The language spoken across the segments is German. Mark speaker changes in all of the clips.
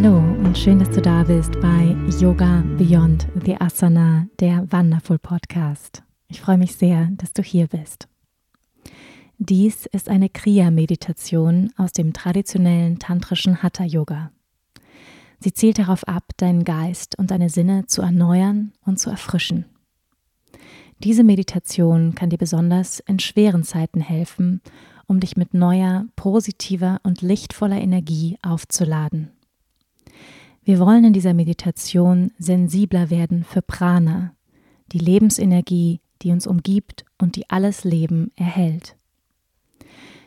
Speaker 1: Hallo und schön, dass du da bist bei Yoga Beyond the Asana, der Wonderful Podcast. Ich freue mich sehr, dass du hier bist. Dies ist eine Kriya-Meditation aus dem traditionellen tantrischen Hatha Yoga. Sie zielt darauf ab, deinen Geist und deine Sinne zu erneuern und zu erfrischen. Diese Meditation kann dir besonders in schweren Zeiten helfen, um dich mit neuer, positiver und lichtvoller Energie aufzuladen. Wir wollen in dieser Meditation sensibler werden für Prana, die Lebensenergie, die uns umgibt und die alles Leben erhält.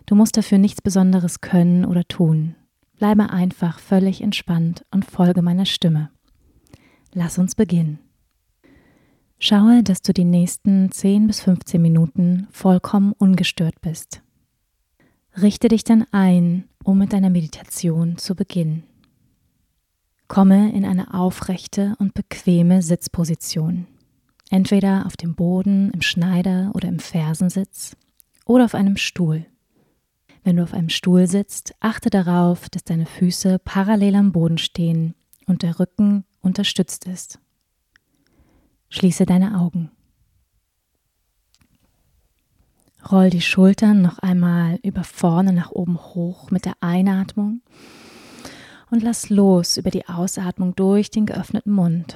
Speaker 1: Du musst dafür nichts Besonderes können oder tun. Bleibe einfach völlig entspannt und folge meiner Stimme. Lass uns beginnen. Schaue, dass du die nächsten 10 bis 15 Minuten vollkommen ungestört bist. Richte dich dann ein, um mit deiner Meditation zu beginnen. Komme in eine aufrechte und bequeme Sitzposition. Entweder auf dem Boden, im Schneider oder im Fersensitz oder auf einem Stuhl. Wenn du auf einem Stuhl sitzt, achte darauf, dass deine Füße parallel am Boden stehen und der Rücken unterstützt ist. Schließe deine Augen. Roll die Schultern noch einmal über vorne nach oben hoch mit der Einatmung und lass los über die Ausatmung durch den geöffneten Mund.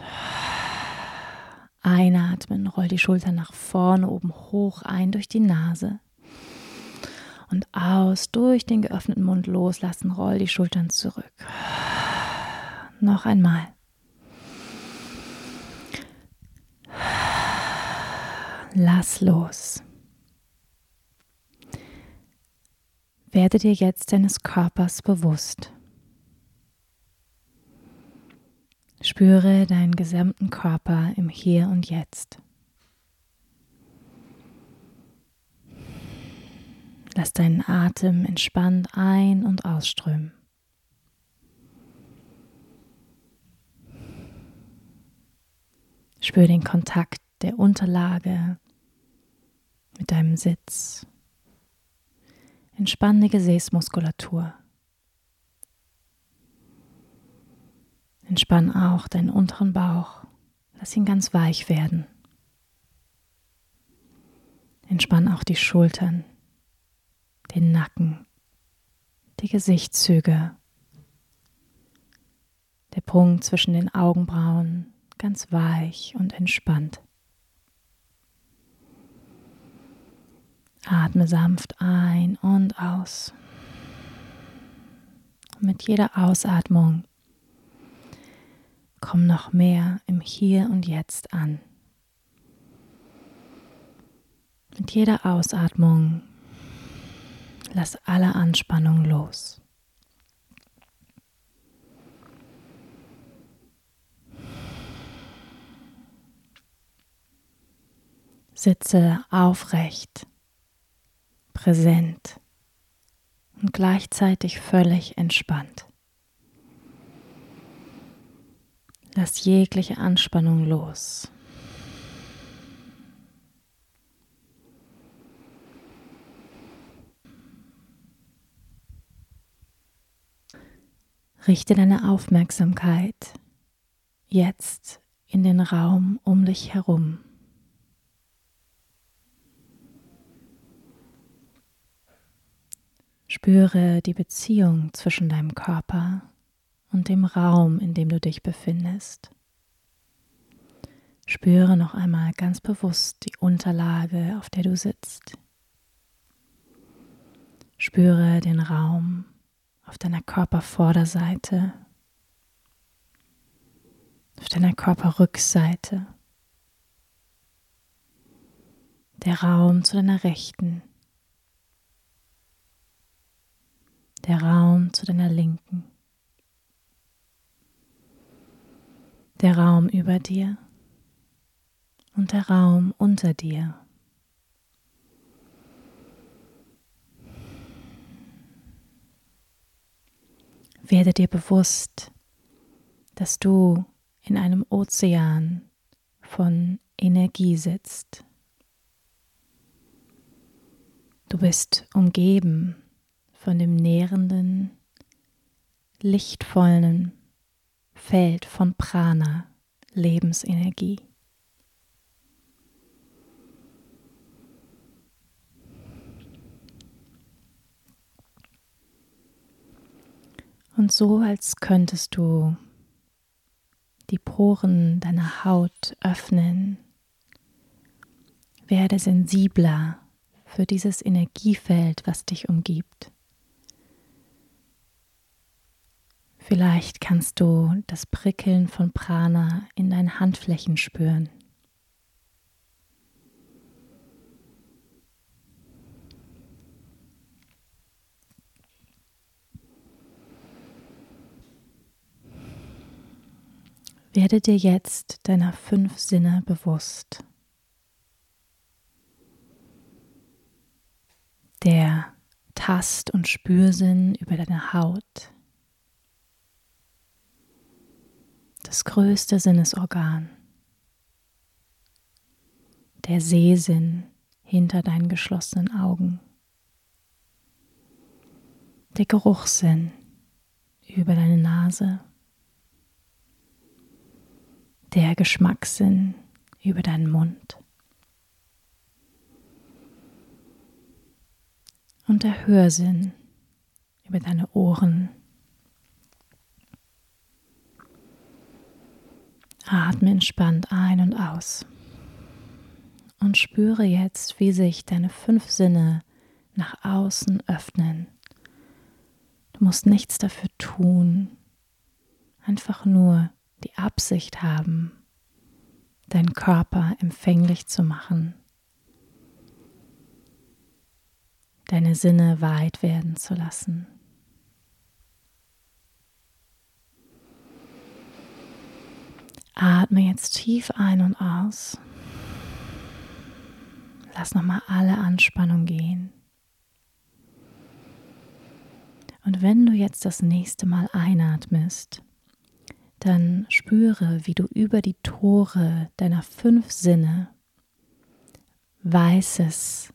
Speaker 1: Einatmen, roll die Schultern nach vorne, oben hoch ein durch die Nase. Und aus durch den geöffneten Mund loslassen, roll die Schultern zurück. Noch einmal. Lass los. Werde dir jetzt deines Körpers bewusst. Spüre deinen gesamten Körper im Hier und Jetzt. Lass deinen Atem entspannt ein- und ausströmen. Spüre den Kontakt der Unterlage mit deinem Sitz. Entspann die Gesäßmuskulatur. Entspann auch deinen unteren Bauch. Lass ihn ganz weich werden. Entspann auch die Schultern, den Nacken, die Gesichtszüge, der Punkt zwischen den Augenbrauen ganz weich und entspannt. Atme sanft ein und aus. Mit jeder Ausatmung Komm noch mehr im Hier und Jetzt an. Mit jeder Ausatmung lass alle Anspannung los. Sitze aufrecht, präsent und gleichzeitig völlig entspannt. Lass jegliche Anspannung los. Richte deine Aufmerksamkeit jetzt in den Raum um dich herum. Spüre die Beziehung zwischen deinem Körper und dem Raum, in dem du dich befindest. Spüre noch einmal ganz bewusst die Unterlage, auf der du sitzt. Spüre den Raum auf deiner Körpervorderseite, auf deiner Körperrückseite, der Raum zu deiner Rechten, der Raum zu deiner Linken. Der Raum über dir und der Raum unter dir. Werde dir bewusst, dass du in einem Ozean von Energie sitzt. Du bist umgeben von dem nährenden, lichtvollen Feld von Prana, Lebensenergie. Und so, als könntest du die Poren deiner Haut öffnen, werde sensibler für dieses Energiefeld, was dich umgibt. Vielleicht kannst du das Prickeln von Prana in deinen Handflächen spüren. Werde dir jetzt deiner fünf Sinne bewusst. Der Tast- und Spürsinn über deine Haut. Das größte Sinnesorgan. Der Sehsinn hinter deinen geschlossenen Augen. Der Geruchssinn über deine Nase der Geschmackssinn über deinen Mund und der Hörsinn über deine Ohren. Atme entspannt ein und aus und spüre jetzt, wie sich deine fünf Sinne nach außen öffnen. Du musst nichts dafür tun, einfach nur die Absicht haben, deinen Körper empfänglich zu machen, deine Sinne weit werden zu lassen. Atme jetzt tief ein und aus. Lass nochmal alle Anspannung gehen. Und wenn du jetzt das nächste Mal einatmest, dann spüre, wie du über die Tore deiner fünf Sinne weißes,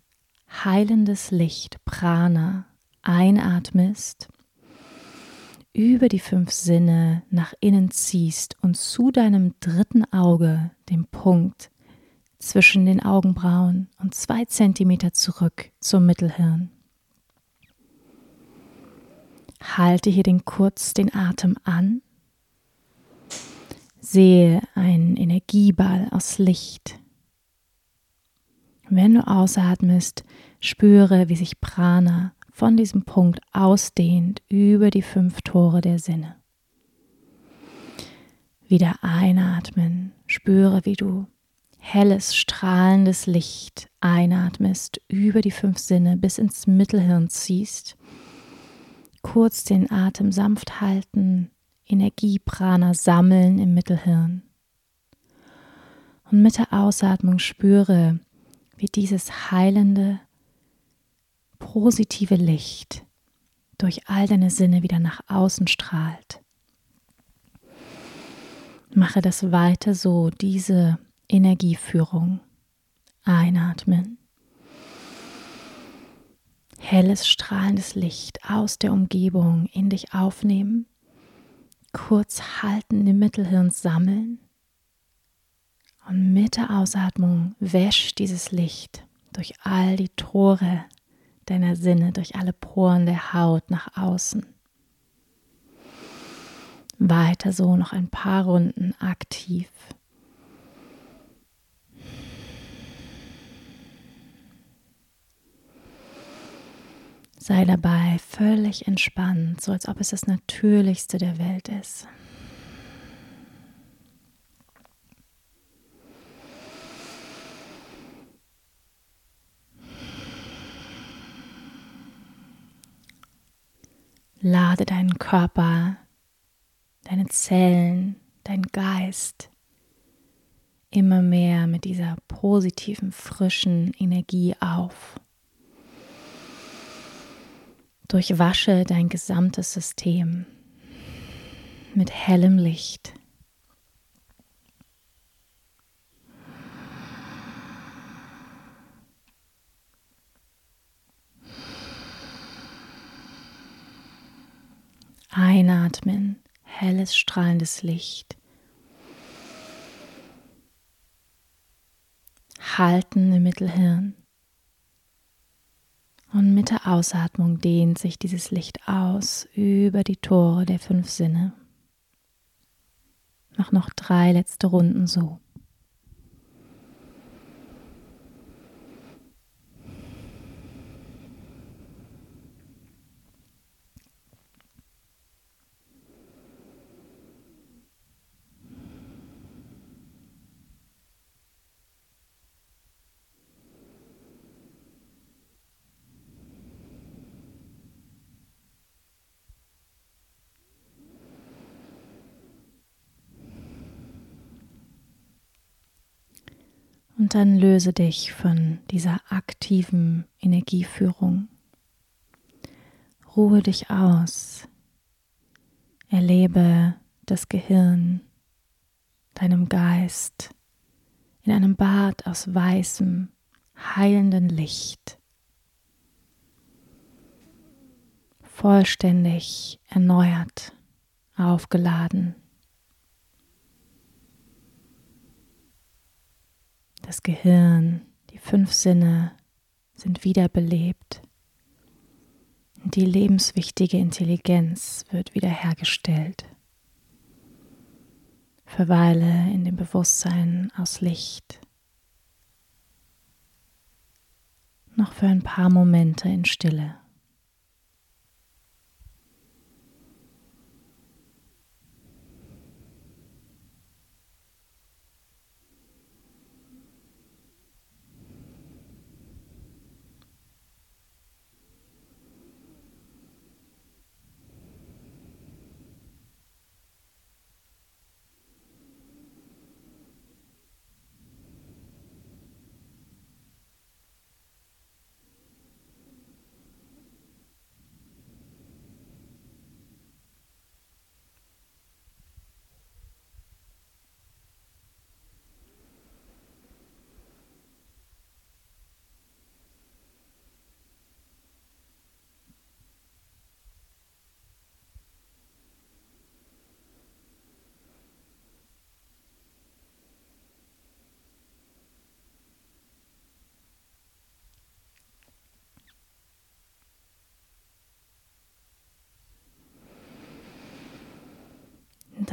Speaker 1: heilendes Licht, Prana, einatmest, über die fünf Sinne nach innen ziehst und zu deinem dritten Auge, dem Punkt zwischen den Augenbrauen und zwei Zentimeter zurück zum Mittelhirn. Halte hier den kurz den Atem an Sehe einen Energieball aus Licht. Wenn du ausatmest, spüre, wie sich Prana von diesem Punkt ausdehnt über die fünf Tore der Sinne. Wieder einatmen, spüre, wie du helles, strahlendes Licht einatmest, über die fünf Sinne bis ins Mittelhirn ziehst. Kurz den Atem sanft halten, Energieprana sammeln im Mittelhirn. Und mit der Ausatmung spüre, wie dieses heilende, positive Licht durch all deine Sinne wieder nach außen strahlt. Mache das weiter so, diese Energieführung. Einatmen. Helles, strahlendes Licht aus der Umgebung in dich aufnehmen kurz halten im Mittelhirn sammeln und mit der Ausatmung wäsch dieses Licht durch all die Tore deiner Sinne, durch alle Poren der Haut nach außen. Weiter so noch ein paar Runden aktiv. Sei dabei völlig entspannt, so als ob es das Natürlichste der Welt ist. Lade deinen Körper, deine Zellen, dein Geist immer mehr mit dieser positiven, frischen Energie auf. Durchwasche dein gesamtes System mit hellem Licht. Einatmen, helles, strahlendes Licht. Halten im Mittelhirn. Und mit der Ausatmung dehnt sich dieses Licht aus über die Tore der fünf Sinne. Mach noch drei letzte Runden so. Und dann löse dich von dieser aktiven Energieführung. Ruhe dich aus. Erlebe das Gehirn, deinem Geist in einem Bad aus weißem, heilenden Licht. Vollständig erneuert, aufgeladen. Das Gehirn, die fünf Sinne sind wiederbelebt. Die lebenswichtige Intelligenz wird wiederhergestellt. Verweile in dem Bewusstsein aus Licht. Noch für ein paar Momente in Stille.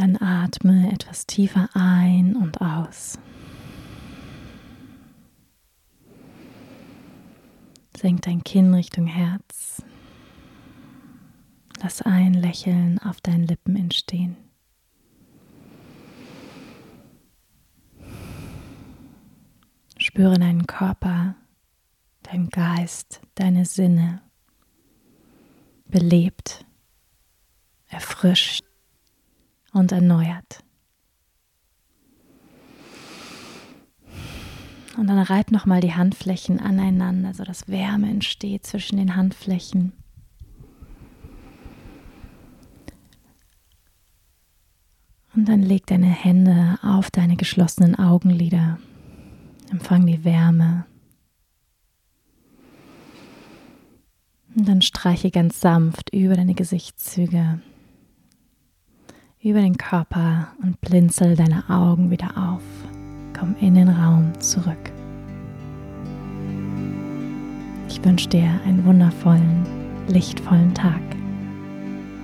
Speaker 1: Dann atme etwas tiefer ein und aus. Senk dein Kinn Richtung Herz. Lass ein Lächeln auf deinen Lippen entstehen. Spüre deinen Körper, deinen Geist, deine Sinne belebt, erfrischt und erneuert. Und dann reib nochmal die Handflächen aneinander, sodass Wärme entsteht zwischen den Handflächen. Und dann leg deine Hände auf deine geschlossenen Augenlider. Empfang die Wärme. Und dann streiche ganz sanft über deine Gesichtszüge über den Körper und blinzel deine Augen wieder auf. Komm in den Raum zurück. Ich wünsche dir einen wundervollen, lichtvollen Tag.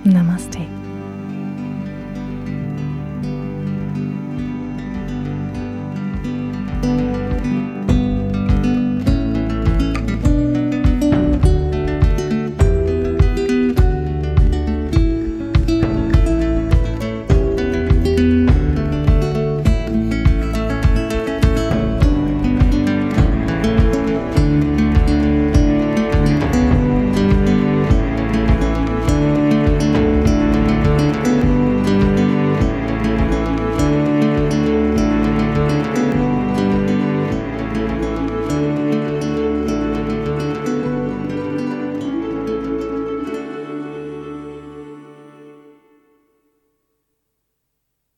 Speaker 1: Namaste.